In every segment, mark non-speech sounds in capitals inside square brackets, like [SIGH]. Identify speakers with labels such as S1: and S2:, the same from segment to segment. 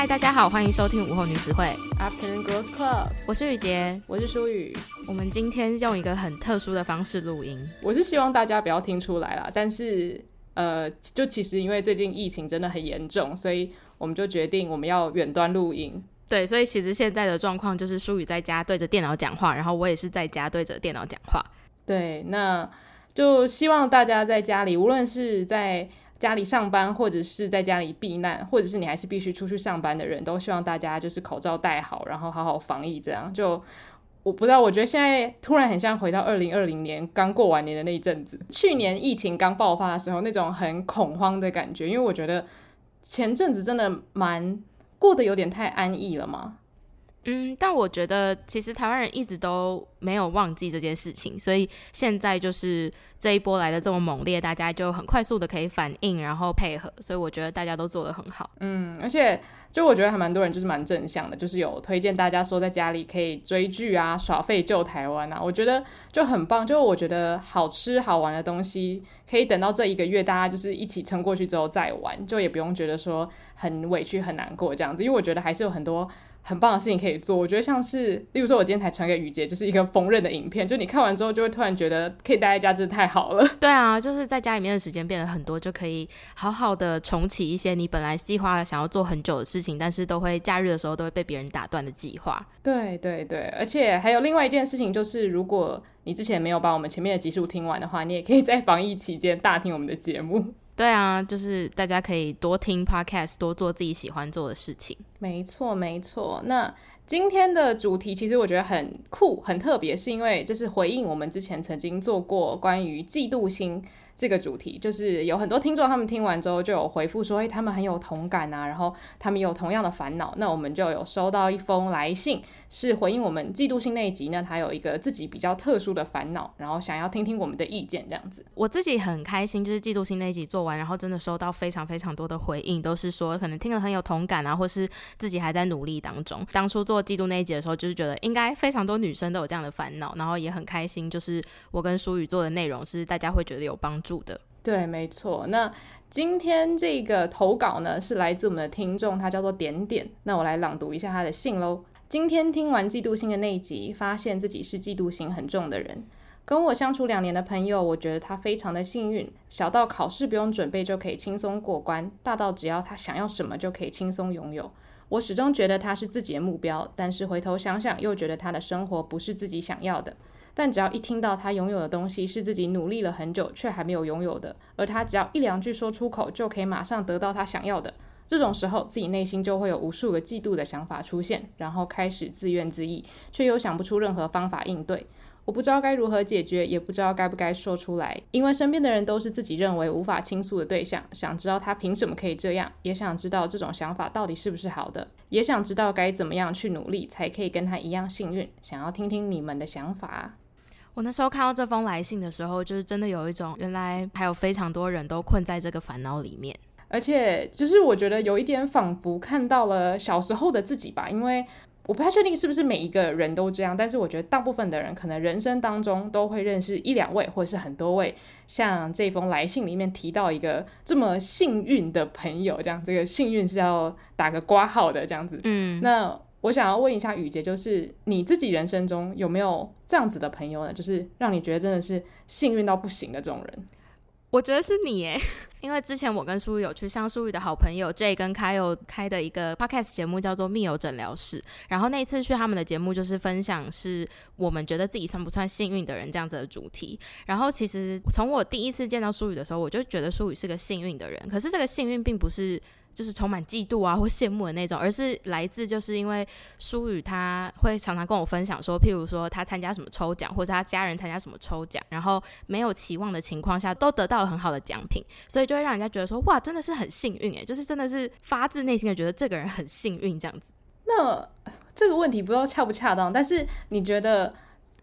S1: 嗨，大家好，欢迎收听午后女子会
S2: Afternoon Girls Club。
S1: 我是雨洁，
S2: 我是舒雨。
S1: 我们今天用一个很特殊的方式录音。
S2: 我是希望大家不要听出来啦，但是呃，就其实因为最近疫情真的很严重，所以我们就决定我们要远端录音。
S1: 对，所以其实现在的状况就是舒雨在家对着电脑讲话，然后我也是在家对着电脑讲话。
S2: 对，那就希望大家在家里，无论是在家里上班，或者是在家里避难，或者是你还是必须出去上班的人，都希望大家就是口罩戴好，然后好好防疫。这样就我不知道，我觉得现在突然很像回到 [LAUGHS] 二零二零年刚过完年的那一阵子，去年疫情刚爆发的时候那种很恐慌的感觉。因为我觉得前阵子真的蛮过得有点太安逸了嘛。
S1: 嗯，但我觉得其实台湾人一直都没有忘记这件事情，所以现在就是这一波来的这么猛烈，大家就很快速的可以反应，然后配合，所以我觉得大家都做得很好。
S2: 嗯，而且就我觉得还蛮多人就是蛮正向的，就是有推荐大家说在家里可以追剧啊、耍废救台湾啊，我觉得就很棒。就我觉得好吃好玩的东西，可以等到这一个月大家就是一起撑过去之后再玩，就也不用觉得说很委屈很难过这样子，因为我觉得还是有很多。很棒的事情可以做，我觉得像是，例如说，我今天才传给雨杰，就是一个缝纫的影片，就你看完之后，就会突然觉得可以待在家，真的太好了。[LAUGHS]
S1: 对啊，就是在家里面的时间变得很多，就可以好好的重启一些你本来计划想要做很久的事情，但是都会假日的时候都会被别人打断的计划。
S2: 对对对，而且还有另外一件事情，就是如果你之前没有把我们前面的集数听完的话，你也可以在防疫期间大听我们的节目。
S1: 对啊，就是大家可以多听 podcast，多做自己喜欢做的事情。
S2: 没错，没错。那今天的主题其实我觉得很酷、很特别，是因为这是回应我们之前曾经做过关于嫉妒心。这个主题就是有很多听众，他们听完之后就有回复说，哎，他们很有同感啊，然后他们有同样的烦恼。那我们就有收到一封来信，是回应我们嫉妒心那一集呢，他有一个自己比较特殊的烦恼，然后想要听听我们的意见，这样子。
S1: 我自己很开心，就是嫉妒心那一集做完，然后真的收到非常非常多的回应，都是说可能听了很有同感啊，或是自己还在努力当中。当初做嫉妒那一集的时候，就是觉得应该非常多女生都有这样的烦恼，然后也很开心，就是我跟舒雨做的内容是大家会觉得有帮助。住的
S2: 对，没错。那今天这个投稿呢，是来自我们的听众，他叫做点点。那我来朗读一下他的信喽。今天听完嫉妒心的那一集，发现自己是嫉妒心很重的人。跟我相处两年的朋友，我觉得他非常的幸运，小到考试不用准备就可以轻松过关，大到只要他想要什么就可以轻松拥有。我始终觉得他是自己的目标，但是回头想想，又觉得他的生活不是自己想要的。但只要一听到他拥有的东西是自己努力了很久却还没有拥有的，而他只要一两句说出口就可以马上得到他想要的，这种时候自己内心就会有无数个嫉妒的想法出现，然后开始自怨自艾，却又想不出任何方法应对。我不知道该如何解决，也不知道该不该说出来，因为身边的人都是自己认为无法倾诉的对象。想知道他凭什么可以这样，也想知道这种想法到底是不是好的，也想知道该怎么样去努力才可以跟他一样幸运。想要听听你们的想法。
S1: 我那时候看到这封来信的时候，就是真的有一种原来还有非常多人都困在这个烦恼里面，
S2: 而且就是我觉得有一点仿佛看到了小时候的自己吧，因为我不太确定是不是每一个人都这样，但是我觉得大部分的人可能人生当中都会认识一两位或者是很多位，像这封来信里面提到一个这么幸运的朋友，这样这个幸运是要打个挂号的这样子，嗯，那。我想要问一下雨洁，就是你自己人生中有没有这样子的朋友呢？就是让你觉得真的是幸运到不行的这种人。
S1: 我觉得是你耶，[LAUGHS] 因为之前我跟舒雨有去上舒雨的好朋友 J 跟 Kyle 开的一个 podcast 节目，叫做《密友诊疗室》。然后那一次去他们的节目，就是分享是我们觉得自己算不算幸运的人这样子的主题。然后其实从我第一次见到舒雨的时候，我就觉得舒雨是个幸运的人。可是这个幸运并不是。就是充满嫉妒啊 [LAUGHS] 或羡慕的那种，而是来自就是因为舒雨他会常常跟我分享说，譬如说他参加什么抽奖，或者他家人参加什么抽奖，然后没有期望的情况下都得到了很好的奖品，所以就会让人家觉得说，哇，真的是很幸运诶，就是真的是发自内心的觉得这个人很幸运这样子。
S2: 那这个问题不知道恰不恰当，但是你觉得？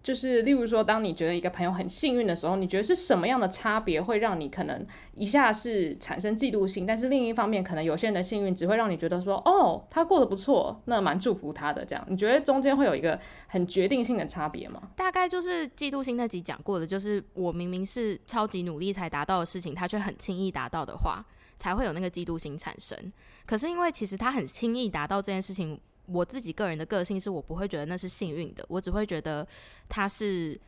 S2: 就是，例如说，当你觉得一个朋友很幸运的时候，你觉得是什么样的差别会让你可能一下是产生嫉妒心，但是另一方面，可能有些人的幸运只会让你觉得说，哦，他过得不错，那蛮祝福他的这样。你觉得中间会有一个很决定性的差别吗？
S1: 大概就是嫉妒心那集讲过的，就是我明明是超级努力才达到的事情，他却很轻易达到的话。才会有那个嫉妒心产生。可是因为其实他很轻易达到这件事情，我自己个人的个性是我不会觉得那是幸运的，我只会觉得他是。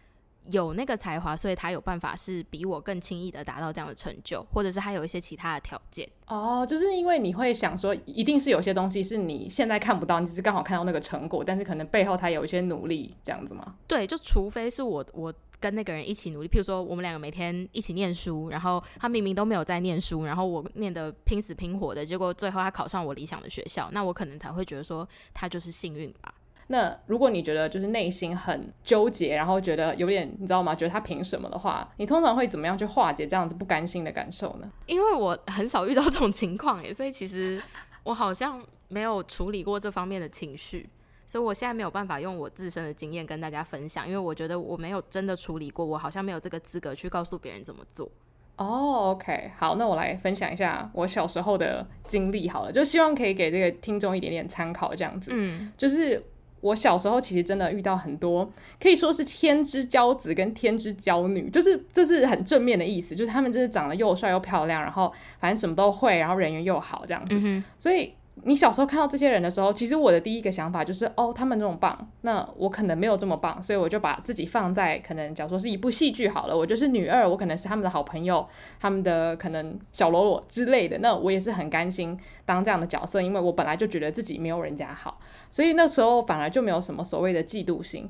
S1: 有那个才华，所以他有办法是比我更轻易的达到这样的成就，或者是他有一些其他的条件。
S2: 哦，就是因为你会想说，一定是有些东西是你现在看不到，你只是刚好看到那个成果，但是可能背后他有一些努力，这样子吗？
S1: 对，就除非是我我跟那个人一起努力，譬如说我们两个每天一起念书，然后他明明都没有在念书，然后我念的拼死拼活的，结果最后他考上我理想的学校，那我可能才会觉得说他就是幸运吧。
S2: 那如果你觉得就是内心很纠结，然后觉得有点你知道吗？觉得他凭什么的话，你通常会怎么样去化解这样子不甘心的感受呢？
S1: 因为我很少遇到这种情况耶，所以其实我好像没有处理过这方面的情绪，所以我现在没有办法用我自身的经验跟大家分享，因为我觉得我没有真的处理过，我好像没有这个资格去告诉别人怎么做。
S2: 哦，oh，OK，好，那我来分享一下我小时候的经历好了，就希望可以给这个听众一点点参考，这样子，嗯，就是。我小时候其实真的遇到很多，可以说是天之骄子跟天之骄女，就是这是很正面的意思，就是他们就是长得又帅又漂亮，然后反正什么都会，然后人缘又好这样子，嗯、所以。你小时候看到这些人的时候，其实我的第一个想法就是，哦，他们这么棒，那我可能没有这么棒，所以我就把自己放在可能，假如说是一部戏剧好了，我就是女二，我可能是他们的好朋友，他们的可能小喽啰之类的，那我也是很甘心当这样的角色，因为我本来就觉得自己没有人家好，所以那时候反而就没有什么所谓的嫉妒心。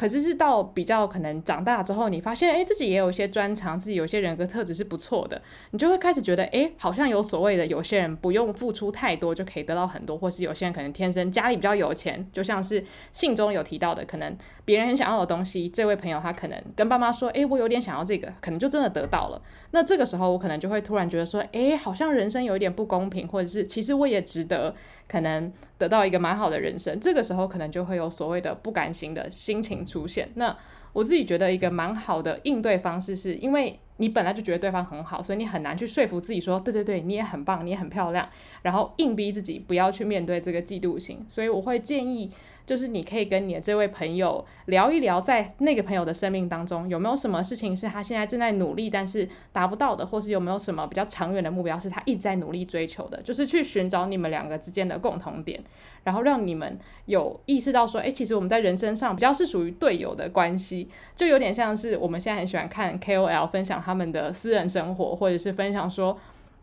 S2: 可是是到比较可能长大之后，你发现诶，自己也有一些专长，自己有些人格特质是不错的，你就会开始觉得诶，好像有所谓的有些人不用付出太多就可以得到很多，或是有些人可能天生家里比较有钱，就像是信中有提到的，可能别人很想要的东西，这位朋友他可能跟爸妈说，诶，我有点想要这个，可能就真的得到了。那这个时候我可能就会突然觉得说，诶，好像人生有一点不公平，或者是其实我也值得。可能得到一个蛮好的人生，这个时候可能就会有所谓的不甘心的心情出现。那我自己觉得一个蛮好的应对方式，是因为你本来就觉得对方很好，所以你很难去说服自己说，对对对，你也很棒，你也很漂亮，然后硬逼自己不要去面对这个嫉妒心。所以我会建议。就是你可以跟你的这位朋友聊一聊，在那个朋友的生命当中，有没有什么事情是他现在正在努力，但是达不到的，或是有没有什么比较长远的目标是他一直在努力追求的，就是去寻找你们两个之间的共同点，然后让你们有意识到说，诶，其实我们在人生上比较是属于队友的关系，就有点像是我们现在很喜欢看 KOL 分享他们的私人生活，或者是分享说。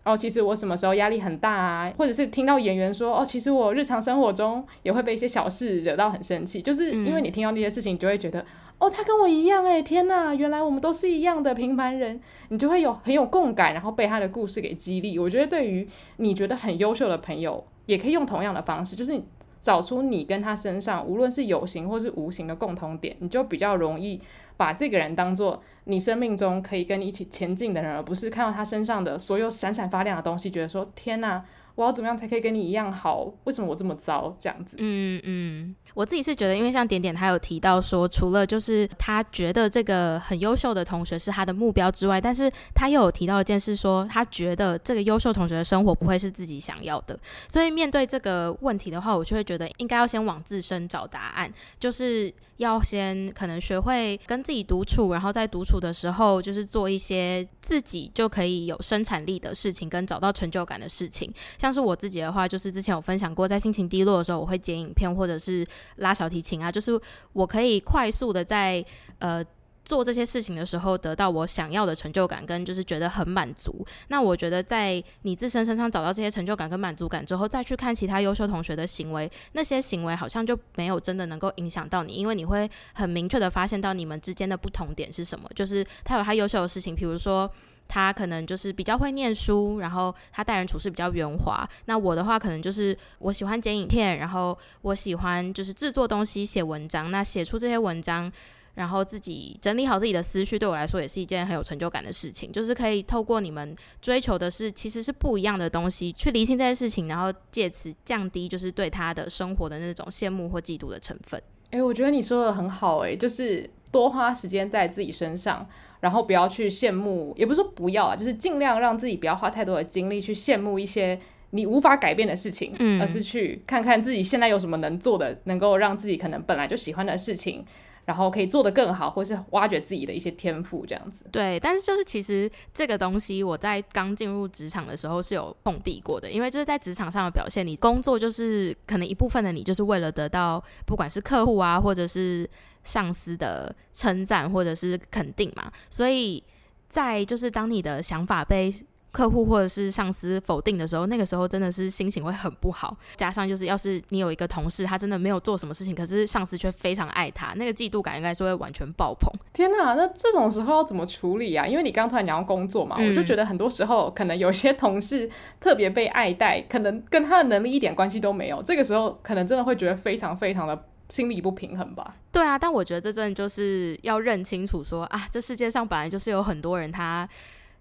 S2: 哦，其实我什么时候压力很大啊？或者是听到演员说，哦，其实我日常生活中也会被一些小事惹到很生气，就是因为你听到那些事情，你就会觉得，嗯、哦，他跟我一样诶，天哪，原来我们都是一样的平凡人，你就会有很有共感，然后被他的故事给激励。我觉得对于你觉得很优秀的朋友，也可以用同样的方式，就是你。找出你跟他身上，无论是有形或是无形的共同点，你就比较容易把这个人当做你生命中可以跟你一起前进的人，而不是看到他身上的所有闪闪发亮的东西，觉得说天哪。我要怎么样才可以跟你一样好？为什么我这么糟？这样子，
S1: 嗯嗯，我自己是觉得，因为像点点他有提到说，除了就是他觉得这个很优秀的同学是他的目标之外，但是他又有提到一件事说，他觉得这个优秀同学的生活不会是自己想要的。所以面对这个问题的话，我就会觉得应该要先往自身找答案，就是。要先可能学会跟自己独处，然后在独处的时候，就是做一些自己就可以有生产力的事情，跟找到成就感的事情。像像是我自己的话，就是之前有分享过，在心情低落的时候，我会剪影片或者是拉小提琴啊，就是我可以快速的在呃。做这些事情的时候，得到我想要的成就感，跟就是觉得很满足。那我觉得，在你自身身上找到这些成就感跟满足感之后，再去看其他优秀同学的行为，那些行为好像就没有真的能够影响到你，因为你会很明确的发现到你们之间的不同点是什么。就是他有他优秀的事情，比如说他可能就是比较会念书，然后他待人处事比较圆滑。那我的话，可能就是我喜欢剪影片，然后我喜欢就是制作东西、写文章。那写出这些文章。然后自己整理好自己的思绪，对我来说也是一件很有成就感的事情。就是可以透过你们追求的是其实是不一样的东西，去厘清这些事情，然后借此降低就是对他的生活的那种羡慕或嫉妒的成分。
S2: 诶，我觉得你说的很好，诶，就是多花时间在自己身上，然后不要去羡慕，也不是说不要啊，就是尽量让自己不要花太多的精力去羡慕一些你无法改变的事情，嗯，而是去看看自己现在有什么能做的，能够让自己可能本来就喜欢的事情。然后可以做得更好，或是挖掘自己的一些天赋这样子。
S1: 对，但是就是其实这个东西我在刚进入职场的时候是有碰壁过的，因为就是在职场上的表现，你工作就是可能一部分的你就是为了得到不管是客户啊，或者是上司的称赞或者是肯定嘛，所以在就是当你的想法被客户或者是上司否定的时候，那个时候真的是心情会很不好。加上就是，要是你有一个同事，他真的没有做什么事情，可是上司却非常爱他，那个嫉妒感应该是会完全爆棚。
S2: 天哪，那这种时候要怎么处理啊？因为你刚突然讲到工作嘛，嗯、我就觉得很多时候可能有些同事特别被爱戴，可能跟他的能力一点关系都没有。这个时候可能真的会觉得非常非常的心理不平衡吧？
S1: 对啊，但我觉得这真的就是要认清楚说啊，这世界上本来就是有很多人他。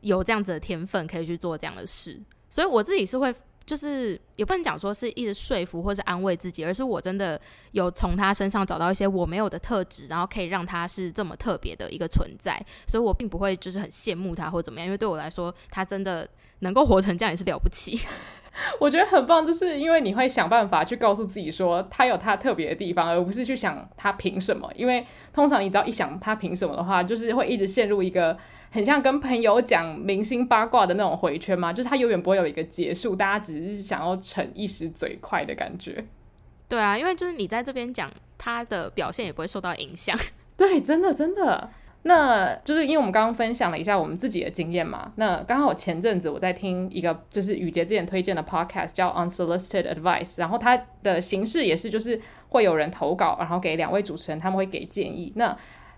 S1: 有这样子的天分可以去做这样的事，所以我自己是会，就是也不能讲说是一直说服或是安慰自己，而是我真的有从他身上找到一些我没有的特质，然后可以让他是这么特别的一个存在，所以我并不会就是很羡慕他或怎么样，因为对我来说，他真的能够活成这样也是了不起。[LAUGHS]
S2: 我觉得很棒，就是因为你会想办法去告诉自己说他有他特别的地方，而不是去想他凭什么。因为通常你只要一想他凭什么的话，就是会一直陷入一个很像跟朋友讲明星八卦的那种回圈嘛，就是他永远不会有一个结束，大家只是想要逞一时嘴快的感觉。
S1: 对啊，因为就是你在这边讲他的表现也不会受到影响。[LAUGHS]
S2: 对，真的真的。那就是因为我们刚刚分享了一下我们自己的经验嘛，那刚好前阵子我在听一个就是雨洁之前推荐的 podcast 叫 Unsolicited Advice，然后它的形式也是就是会有人投稿，然后给两位主持人，他们会给建议。那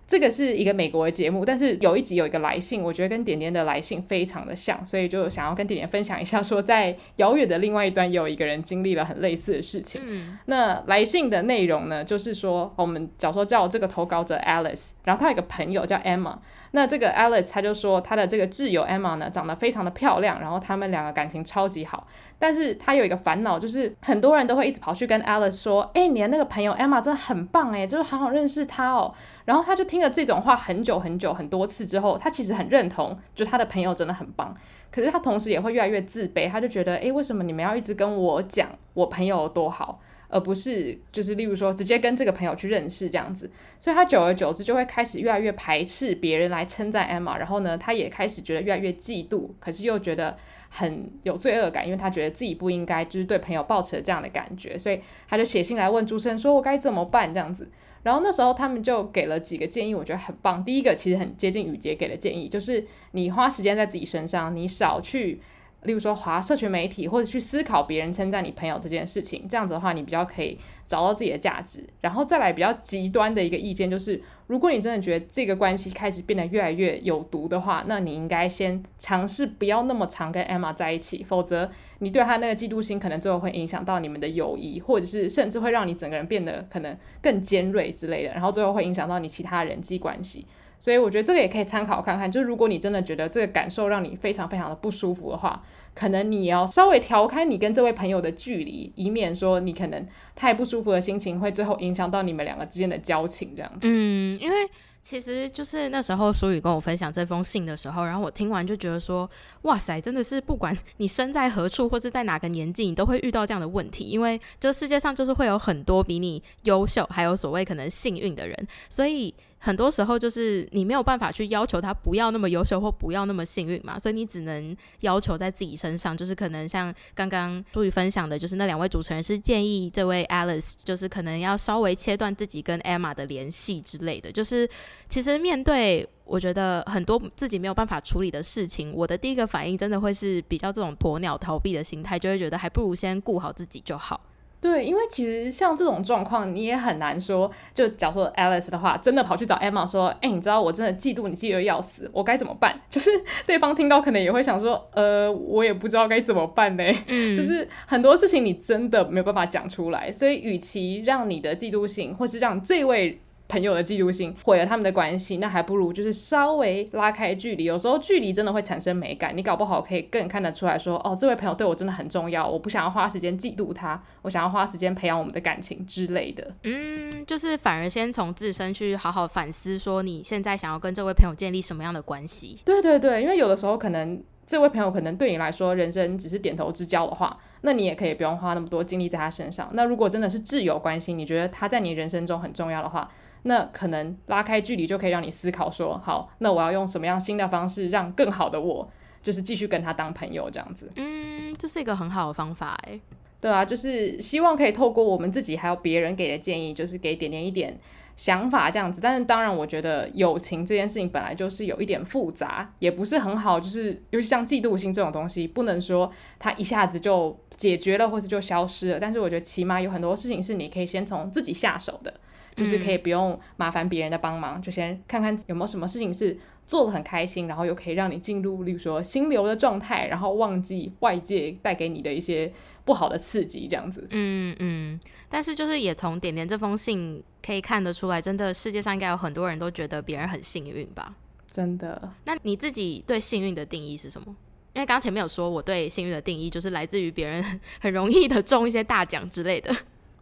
S2: 这个是一个美国的节目，但是有一集有一个来信，我觉得跟点点的来信非常的像，所以就想要跟点点分享一下，说在遥远的另外一端有一个人经历了很类似的事情。嗯、那来信的内容呢，就是说我们假如说叫这个投稿者 Alice，然后他有一个朋友叫 Emma。那这个 Alice 他就说他的这个挚友 Emma 呢，长得非常的漂亮，然后他们两个感情超级好。但是他有一个烦恼，就是很多人都会一直跑去跟 Alice 说，哎、你的那个朋友 Emma 真的很棒哎，就是好好认识他哦。然后他就听了这种话很久很久很多次之后，他其实很认同，就他的朋友真的很棒。可是他同时也会越来越自卑，他就觉得，哎，为什么你们要一直跟我讲我朋友有多好？而不是就是例如说直接跟这个朋友去认识这样子，所以他久而久之就会开始越来越排斥别人来称赞 Emma，然后呢，他也开始觉得越来越嫉妒，可是又觉得很有罪恶感，因为他觉得自己不应该就是对朋友抱持这样的感觉，所以他就写信来问主持人说：“我该怎么办？”这样子，然后那时候他们就给了几个建议，我觉得很棒。第一个其实很接近雨洁给的建议，就是你花时间在自己身上，你少去。例如说，滑社群媒体，或者去思考别人称赞你朋友这件事情，这样子的话，你比较可以找到自己的价值。然后再来比较极端的一个意见，就是如果你真的觉得这个关系开始变得越来越有毒的话，那你应该先尝试不要那么常跟 Emma 在一起，否则你对他那个嫉妒心，可能最后会影响到你们的友谊，或者是甚至会让你整个人变得可能更尖锐之类的，然后最后会影响到你其他人际关系。所以我觉得这个也可以参考看看，就是如果你真的觉得这个感受让你非常非常的不舒服的话，可能你要稍微调开你跟这位朋友的距离，以免说你可能太不舒服的心情会最后影响到你们两个之间的交情这样子。
S1: 嗯，因为其实就是那时候舒雨跟我分享这封信的时候，然后我听完就觉得说，哇塞，真的是不管你身在何处或是在哪个年纪，你都会遇到这样的问题，因为这世界上就是会有很多比你优秀，还有所谓可能幸运的人，所以。很多时候就是你没有办法去要求他不要那么优秀或不要那么幸运嘛，所以你只能要求在自己身上，就是可能像刚刚朱宇分享的，就是那两位主持人是建议这位 Alice，就是可能要稍微切断自己跟 Emma 的联系之类的。就是其实面对我觉得很多自己没有办法处理的事情，我的第一个反应真的会是比较这种鸵鸟逃避的心态，就会觉得还不如先顾好自己就好。
S2: 对，因为其实像这种状况，你也很难说。就假如说 Alice 的话，真的跑去找 Emma 说：“哎，你知道我真的嫉妒你嫉妒得要死，我该怎么办？”就是 [LAUGHS] 对方听到可能也会想说：“呃，我也不知道该怎么办呢。”嗯，就是很多事情你真的没有办法讲出来，所以与其让你的嫉妒心，或是让这位。朋友的嫉妒心毁了他们的关系，那还不如就是稍微拉开距离。有时候距离真的会产生美感，你搞不好可以更看得出来说，哦，这位朋友对我真的很重要，我不想要花时间嫉妒他，我想要花时间培养我们的感情之类的。
S1: 嗯，就是反而先从自身去好好反思，说你现在想要跟这位朋友建立什么样的关系？
S2: 对对对，因为有的时候可能这位朋友可能对你来说人生只是点头之交的话，那你也可以不用花那么多精力在他身上。那如果真的是挚友关系，你觉得他在你人生中很重要的话，那可能拉开距离就可以让你思考说，好，那我要用什么样新的方式让更好的我，就是继续跟他当朋友这样子。
S1: 嗯，这是一个很好的方法哎。
S2: 对啊，就是希望可以透过我们自己还有别人给的建议，就是给点点一点想法这样子。但是当然，我觉得友情这件事情本来就是有一点复杂，也不是很好。就是尤其像嫉妒心这种东西，不能说它一下子就解决了，或是就消失了。但是我觉得起码有很多事情是你可以先从自己下手的。就是可以不用麻烦别人的帮忙，嗯，就先看看有没有什么事情是做的很开心，然后又可以让你进入，例如说心流的状态，然后忘记外界带给你的一些不好的刺激，这样子。
S1: 嗯嗯。但是就是也从点点这封信可以看得出来，真的世界上应该有很多人都觉得别人很幸运吧？
S2: 真的。
S1: 那你自己对幸运的定义是什么？因为刚前面有说我对幸运的定义就是来自于别人 [LAUGHS] 很容易的中一些大奖之类的。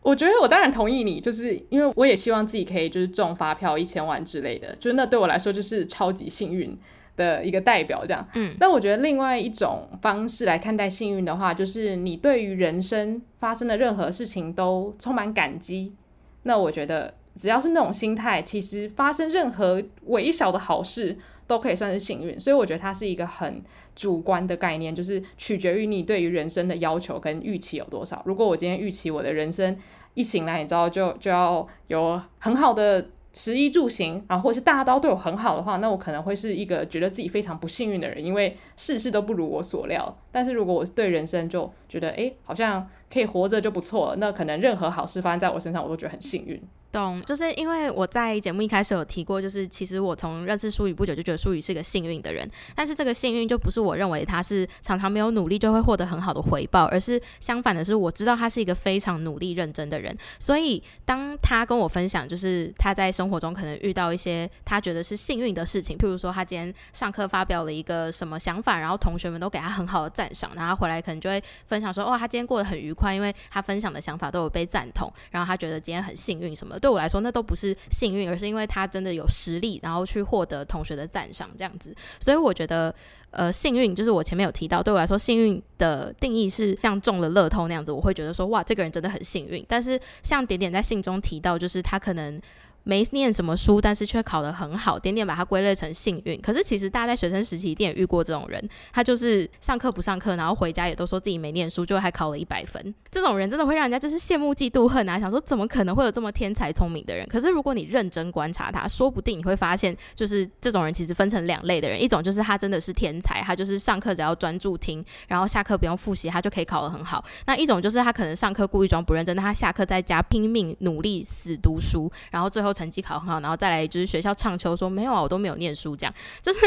S2: 我觉得我当然同意你，就是因为我也希望自己可以就是中发票一千万之类的，就是那对我来说就是超级幸运的一个代表这样。嗯，但我觉得另外一种方式来看待幸运的话，就是你对于人生发生的任何事情都充满感激。那我觉得只要是那种心态，其实发生任何微小的好事。都可以算是幸运，所以我觉得它是一个很主观的概念，就是取决于你对于人生的要求跟预期有多少。如果我今天预期我的人生一醒来，你知道就就要有很好的食衣住行，然后或是大家都对我很好的话，那我可能会是一个觉得自己非常不幸运的人，因为事事都不如我所料。但是如果我对人生就觉得，诶，好像可以活着就不错了，那可能任何好事发生在我身上，我都觉得很幸运。
S1: 懂，就是因为我在节目一开始有提过，就是其实我从认识舒宇不久就觉得舒宇是个幸运的人，但是这个幸运就不是我认为他是常常没有努力就会获得很好的回报，而是相反的是，我知道他是一个非常努力认真的人，所以当他跟我分享，就是他在生活中可能遇到一些他觉得是幸运的事情，譬如说他今天上课发表了一个什么想法，然后同学们都给他很好的赞赏，然后他回来可能就会分享说，哇，他今天过得很愉快，因为他分享的想法都有被赞同，然后他觉得今天很幸运什么。对我来说，那都不是幸运，而是因为他真的有实力，然后去获得同学的赞赏，这样子。所以我觉得，呃，幸运就是我前面有提到，对我来说，幸运的定义是像中了乐透那样子，我会觉得说，哇，这个人真的很幸运。但是像点点在信中提到，就是他可能。没念什么书，但是却考得很好，点点把它归类成幸运。可是其实大家在学生时期一定也遇过这种人，他就是上课不上课，然后回家也都说自己没念书，就还考了一百分。这种人真的会让人家就是羡慕嫉妒恨啊！想说怎么可能会有这么天才聪明的人？可是如果你认真观察他，说不定你会发现，就是这种人其实分成两类的人，一种就是他真的是天才，他就是上课只要专注听，然后下课不用复习，他就可以考得很好。那一种就是他可能上课故意装不认真，但他下课在家拼命努力死读书，然后最后成绩考很好，然后再来就是学校唱秋说没有啊，我都没有念书，这样就是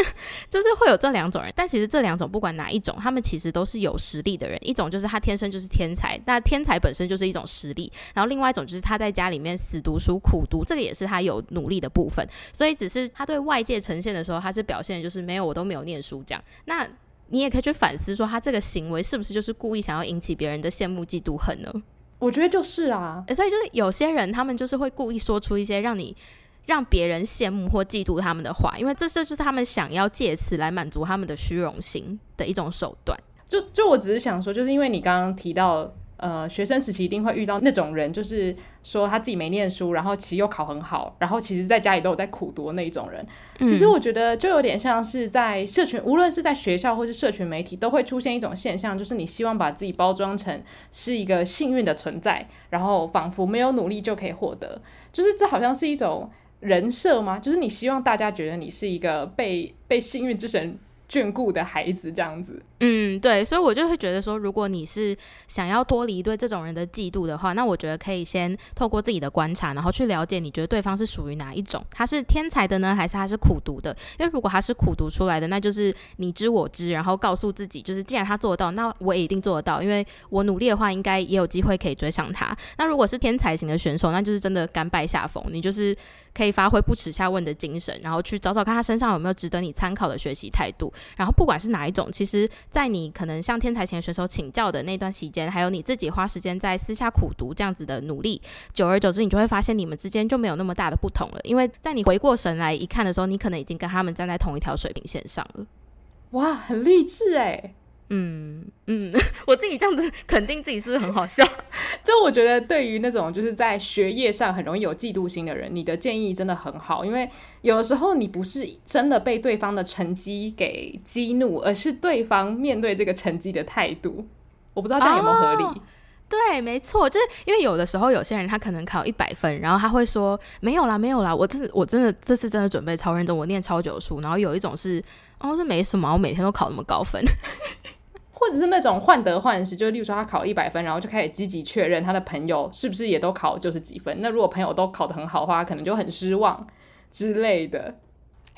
S1: 就是会有这两种人。但其实这两种不管哪一种，他们其实都是有实力的人。一种就是他天生就是天才，那天才本身就是一种实力。然后另外一种就是他在家里面死读书苦读，这个也是他有努力的部分。所以只是他对外界呈现的时候，他是表现就是没有，我都没有念书这样。那你也可以去反思说，他这个行为是不是就是故意想要引起别人的羡慕嫉妒恨呢？
S2: 我觉得就是啊，
S1: 所以就是有些人他们就是会故意说出一些让你。让别人羡慕或嫉妒他们的话，因为这是就是他们想要借此来满足他们的虚荣心的一种手段。
S2: 就就我只是想说，就是因为你刚刚提到，呃，学生时期一定会遇到那种人，就是说他自己没念书，然后其实又考很好，然后其实在家里都有在苦读的那一种人。其实我觉得就有点像是在社群，无论是在学校或是社群媒体，都会出现一种现象，就是你希望把自己包装成是一个幸运的存在，然后仿佛没有努力就可以获得，就是这好像是一种。人设吗？就是你希望大家觉得你是一个被被幸运之神眷顾的孩子这样子。
S1: 嗯，对，所以我就会觉得说，如果你是想要脱离对这种人的嫉妒的话，那我觉得可以先透过自己的观察，然后去了解你觉得对方是属于哪一种，他是天才的呢，还是他是苦读的？因为如果他是苦读出来的，那就是你知我知，然后告诉自己，就是既然他做得到，那我也一定做得到，因为我努力的话，应该也有机会可以追上他。那如果是天才型的选手，那就是真的甘拜下风，你就是可以发挥不耻下问的精神，然后去找找看他身上有没有值得你参考的学习态度。然后不管是哪一种，其实。在你可能向天才型选手请教的那段时间，还有你自己花时间在私下苦读这样子的努力，久而久之，你就会发现你们之间就没有那么大的不同了。因为在你回过神来一看的时候，你可能已经跟他们站在同一条水平线上了。
S2: 哇，很励志哎！
S1: 嗯嗯，[LAUGHS] 我自己这样子肯定自己是不是很好笑？[LAUGHS]
S2: 就我觉得，对于那种就是在学业上很容易有嫉妒心的人，你的建议真的很好，因为有的时候你不是真的被对方的成绩给激怒，而是对方面对这个成绩的态度。我不知道这样有没有合理？哦、
S1: 对，没错，就是因为有的时候有些人他可能考一百分，然后他会说没有啦，没有啦，我真的我真的这次真的准备超认真，我念超久书。然后有一种是哦，这没什么，我每天都考那么高分。
S2: 或者是那种患得患失，就例如说他考了一百分，然后就开始积极确认他的朋友是不是也都考九十几分。那如果朋友都考得很好的话，可能就很失望之类的。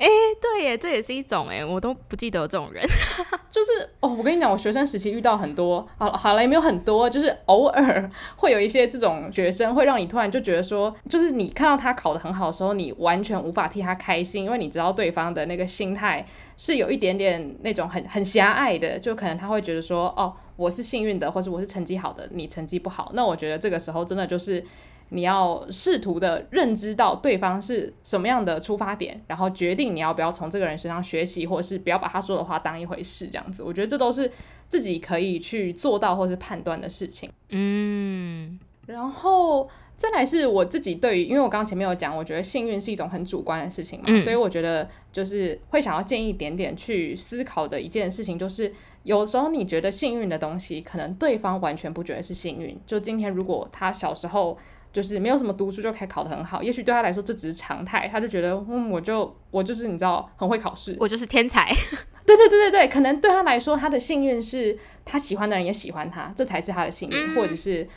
S1: 哎，对耶，这也是一种哎，我都不记得这种人。[LAUGHS]
S2: 就是哦，我跟你讲，我学生时期遇到很多，好了好了也没有很多，就是偶尔 [LAUGHS] 会有一些这种学生，会让你突然就觉得说，就是你看到他考得很好的时候，你完全无法替他开心，因为你知道对方的那个心态是有一点点那种很很狭隘的，就可能他会觉得说，哦，我是幸运的，或是我是成绩好的，你成绩不好，那我觉得这个时候真的就是。你要试图的认知到对方是什么样的出发点，然后决定你要不要从这个人身上学习，或者是不要把他说的话当一回事，这样子，我觉得这都是自己可以去做到或是判断的事情。嗯，然后再来是我自己对于，因为我刚刚前面有讲，我觉得幸运是一种很主观的事情嘛，嗯，所以我觉得就是会想要建议一点点去思考的一件事情，就是有时候你觉得幸运的东西，可能对方完全不觉得是幸运。就今天如果他小时候。就是没有什么读书就可以考得很好，也许对他来说这只是常态，他就觉得嗯，我就我就是你知道很会考试，
S1: 我就是天才。[LAUGHS]
S2: 对对对对对，可能对他来说，他的幸运是他喜欢的人也喜欢他，这才是他的幸运，嗯、或者是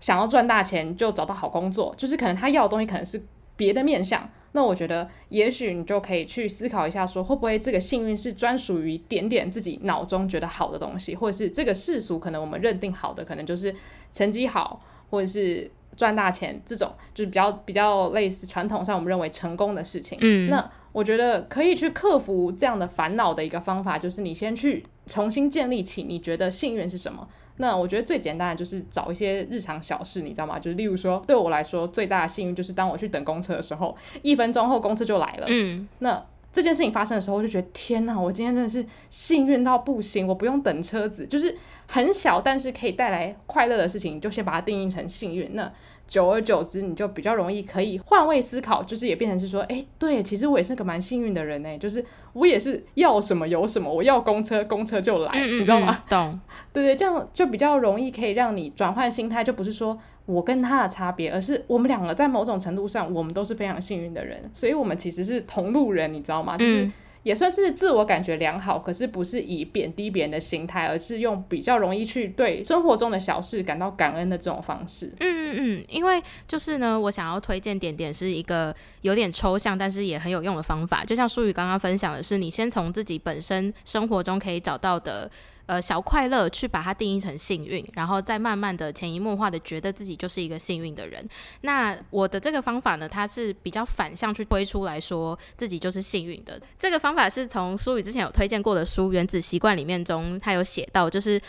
S2: 想要赚大钱就找到好工作，就是可能他要的东西可能是别的面相。那我觉得也许你就可以去思考一下，说会不会这个幸运是专属于点点自己脑中觉得好的东西，或者是这个世俗可能我们认定好的，可能就是成绩好，或者是。赚大钱这种就是比较比较类似传统上我们认为成功的事情。嗯，那我觉得可以去克服这样的烦恼的一个方法，就是你先去重新建立起你觉得幸运是什么。那我觉得最简单的就是找一些日常小事，你知道吗？就是例如说，对我来说最大的幸运就是当我去等公车的时候，一分钟后公车就来了。嗯，那这件事情发生的时候，我就觉得天哪，我今天真的是幸运到不行，我不用等车子，就是很小但是可以带来快乐的事情，就先把它定义成幸运。那久而久之，你就比较容易可以换位思考，就是也变成是说，哎，对，其实我也是个蛮幸运的人呢，就是我也是要什么有什么，我要公车，公车就来，嗯、你知道吗？
S1: 懂，[LAUGHS]
S2: 对对，这样就比较容易可以让你转换心态，就不是说我跟他的差别，而是我们两个在某种程度上，我们都是非常幸运的人，所以我们其实是同路人，你知道吗？就是。也算是自我感觉良好，可是不是以贬低别人的心态，而是用比较容易去对生活中的小事感到感恩的这种方式。
S1: 嗯嗯嗯，因为就是呢，我想要推荐点点是一个有点抽象，但是也很有用的方法。就像舒宇刚刚分享的是，你先从自己本身生活中可以找到的。呃，小快乐去把它定义成幸运，然后再慢慢的潜移默化的觉得自己就是一个幸运的人。那我的这个方法呢，它是比较反向去推出来说自己就是幸运的。这个方法是从书宇之前有推荐过的书《原子习惯》里面中，他有写到，就是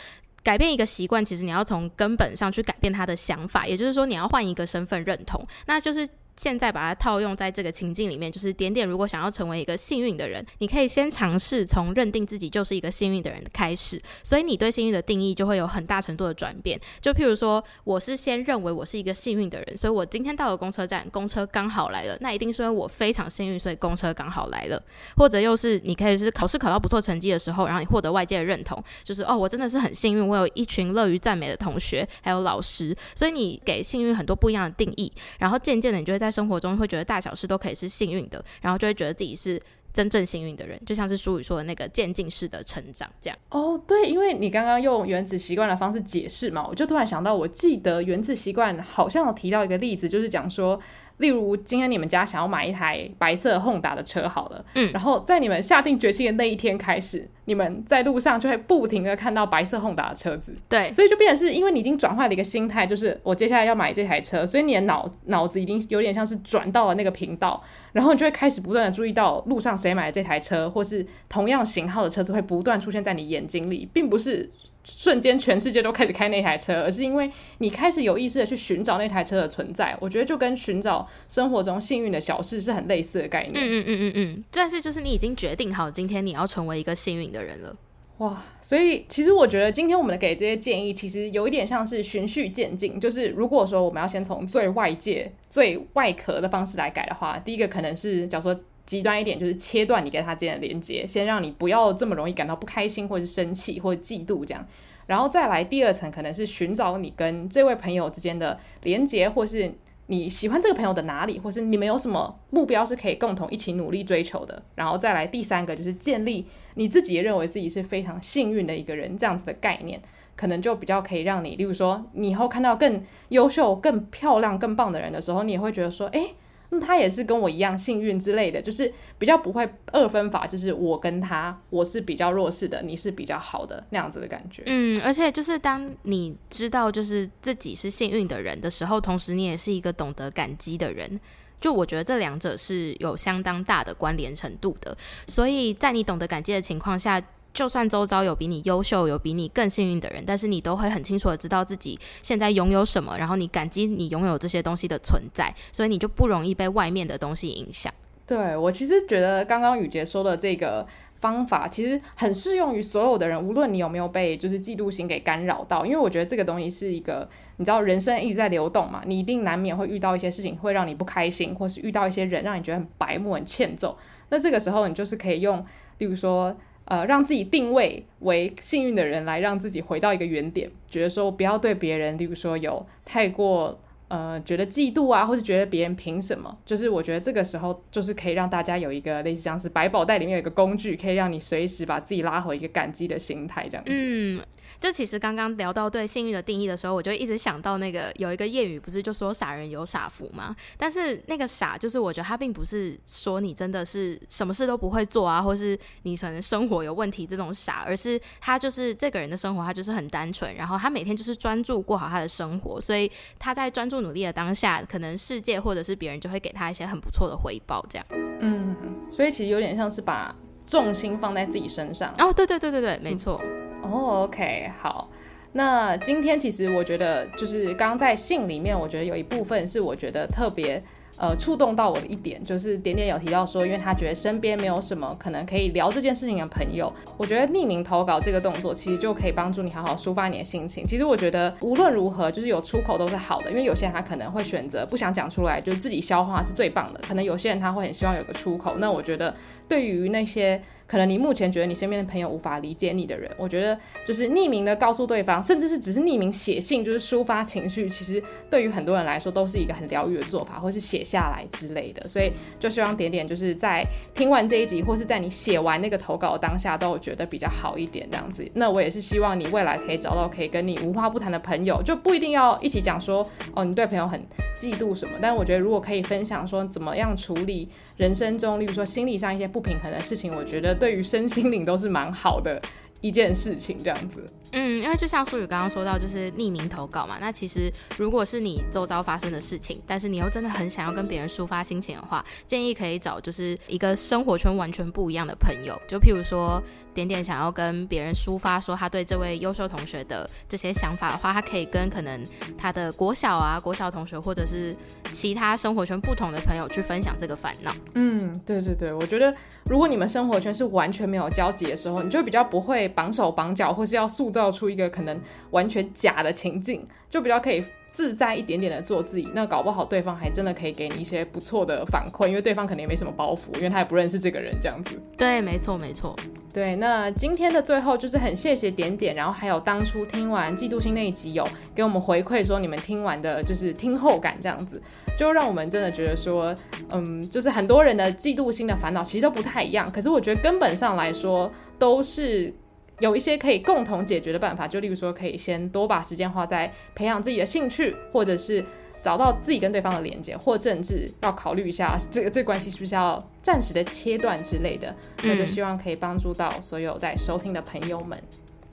S1: 改变一个习惯，其实你要从根本上去改变他的想法，也就是说你要换一个身份认同，那就是。现在把它套用在这个情境里面，就是点点如果想要成为一个幸运的人，你可以先尝试从认定自己就是一个幸运的人开始，所以你对幸运的定义就会有很大程度的转变。就譬如说，我是先认为我是一个幸运的人，所以我今天到了公车站，公车刚好来了，那一定是因为我非常幸运，所以公车刚好来了。或者又是你可以是考试考到不错成绩的时候，然后你获得外界的认同，就是哦，我真的是很幸运，我有一群乐于赞美的同学，还有老师，所以你给幸运很多不一样的定义，然后渐渐的你就会在生活中会觉得大小事都可以是幸运的，然后就会觉得自己是真正幸运的人，就像是书里说的那个渐进式的成长这样。
S2: 哦，对，因为你刚刚用原子习惯的方式解释嘛，我就突然想到，我记得原子习惯好像有提到一个例子，就是讲说。例如，今天你们家想要买一台白色 Honda 的车，好了，嗯，然后在你们下定决心的那一天开始，你们在路上就会不停的看到白色 Honda 的车子，
S1: 对，
S2: 所以就变成是因为你已经转换了一个心态，就是我接下来要买这台车，所以你的脑脑子已经有点像是转到了那个频道，然后你就会开始不断的注意到路上谁买了这台车，或是同样型号的车子会不断出现在你眼睛里，并不是。瞬间，全世界都开始开那台车，而是因为你开始有意识的去寻找那台车的存在。我觉得就跟寻找生活中幸运的小事是很类似的概念。
S1: 嗯嗯嗯嗯嗯，但是就是你已经决定好今天你要成为一个幸运的人了。
S2: 哇，所以其实我觉得今天我们给这些建议，其实有一点像是循序渐进。就是如果说我们要先从最外界、最外壳的方式来改的话，第一个可能是，假如说极端一点，就是切断你跟他之间的连接，先让你不要这么容易感到不开心，或者是生气，或者嫉妒这样。然后再来第二层，可能是寻找你跟这位朋友之间的连接，或是。你喜欢这个朋友的哪里，或是你们有什么目标是可以共同一起努力追求的？然后再来第三个，就是建立你自己也认为自己是非常幸运的一个人这样子的概念，可能就比较可以让你，例如说你以后看到更优秀、更漂亮、更棒的人的时候，你也会觉得说，诶。那他也是跟我一样幸运之类的，就是比较不会二分法，就是我跟他，我是比较弱势的，你是比较好的那样子的感觉。
S1: 嗯，而且就是当你知道就是自己是幸运的人的时候，同时你也是一个懂得感激的人。就我觉得这两者是有相当大的关联程度的，所以在你懂得感激的情况下。就算周遭有比你优秀、有比你更幸运的人，但是你都会很清楚的知道自己现在拥有什么，然后你感激你拥有这些东西的存在，所以你就不容易被外面的东西影响。
S2: 对，我其实觉得刚刚雨洁说的这个方法，其实很适用于所有的人，无论你有没有被就是嫉妒心给干扰到，因为我觉得这个东西是一个，你知道人生一直在流动嘛，你一定难免会遇到一些事情会让你不开心，或是遇到一些人让你觉得很白目、很欠揍，那这个时候你就是可以用，例如说。呃，让自己定位为幸运的人，来让自己回到一个原点，觉得说不要对别人，例如说有太过呃觉得嫉妒啊，或是觉得别人凭什么，就是我觉得这个时候就是可以让大家有一个类似像是百宝袋里面有一个工具，可以让你随时把自己拉回一个感激的心态这样子。嗯。
S1: 就其实刚刚聊到对幸运的定义的时候，我就一直想到那个有一个谚语，不是就说傻人有傻福吗？但是那个傻，就是我觉得他并不是说你真的是什么事都不会做啊，或是你可能生活有问题这种傻，而是他就是这个人的生活，他就是很单纯，然后他每天就是专注过好他的生活，所以他在专注努力的当下，可能世界或者是别人就会给他一些很不错的回报，这样。
S2: 嗯，所以其实有点像是把重心放在自己身上。
S1: 哦，对对对对对，没错。嗯
S2: 哦，OK，好。那今天其实我觉得，就是刚在信里面，我觉得有一部分是我觉得特别。呃，触动到我的一点就是点点有提到说，因为他觉得身边没有什么可能可以聊这件事情的朋友，我觉得匿名投稿这个动作其实就可以帮助你好好抒发你的心情。其实我觉得无论如何，就是有出口都是好的，因为有些人他可能会选择不想讲出来，就自己消化是最棒的。可能有些人他会很希望有个出口。那我觉得对于那些可能你目前觉得你身边的朋友无法理解你的人，我觉得就是匿名的告诉对方，甚至是只是匿名写信，就是抒发情绪，其实对于很多人来说都是一个很疗愈的做法，或是写。下来之类的，所以就希望点点就是在听完这一集，或是在你写完那个投稿当下，都有觉得比较好一点这样子。那我也是希望你未来可以找到可以跟你无话不谈的朋友，就不一定要一起讲说哦，你对朋友很嫉妒什么。但我觉得如果可以分享说怎么样处理人生中，例如说心理上一些不平衡的事情，我觉得对于身心灵都是蛮好的。一件事情这样子，
S1: 嗯，因为就像苏宇刚刚说到，就是匿名投稿嘛。那其实如果是你周遭发生的事情，但是你又真的很想要跟别人抒发心情的话，建议可以找就是一个生活圈完全不一样的朋友。就譬如说，点点想要跟别人抒发说他对这位优秀同学的这些想法的话，他可以跟可能他的国小啊、国小同学，或者是其他生活圈不同的朋友去分享这个烦恼。
S2: 嗯，对对对，我觉得如果你们生活圈是完全没有交集的时候，你就比较不会。绑手绑脚，或是要塑造出一个可能完全假的情境，就比较可以自在一点点的做自己。那搞不好对方还真的可以给你一些不错的反馈，因为对方可能也没什么包袱，因为他也不认识这个人这样子。
S1: 对，没错，没错。
S2: 对，那今天的最后就是很谢谢点点，然后还有当初听完嫉妒心那一集有给我们回馈说你们听完的就是听后感这样子，就让我们真的觉得说，嗯，就是很多人的嫉妒心的烦恼其实都不太一样，可是我觉得根本上来说都是。有一些可以共同解决的办法，就例如说，可以先多把时间花在培养自己的兴趣，或者是找到自己跟对方的连接，或甚至要考虑一下这个这关系是不是要暂时的切断之类的。那就希望可以帮助到所有在收听的朋友们。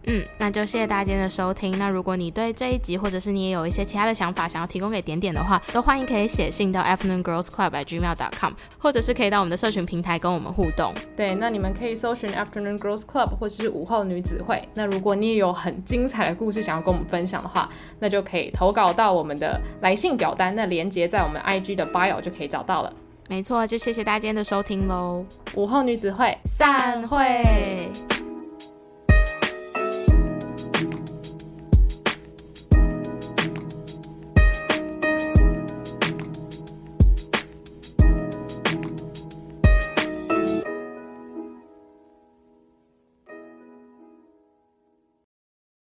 S1: 嗯，那就谢谢大家今天的收听。那如果你对这一集，或者是你也有一些其他的想法，想要提供给点点的话，都欢迎可以写信到 afternoon girls club at gmail dot com，或者是可以到我们的社群平台跟我们互动。
S2: 对，那你们可以搜寻 afternoon girls club 或者是午后女子会。那如果你也有很精彩的故事想要跟我们分享的话，那就可以投稿到我们的来信表单，那连接在我们 IG 的 bio 就可以找到了。
S1: 没错，就谢谢大家今天的收听喽。
S2: 午后女子会
S1: 散会。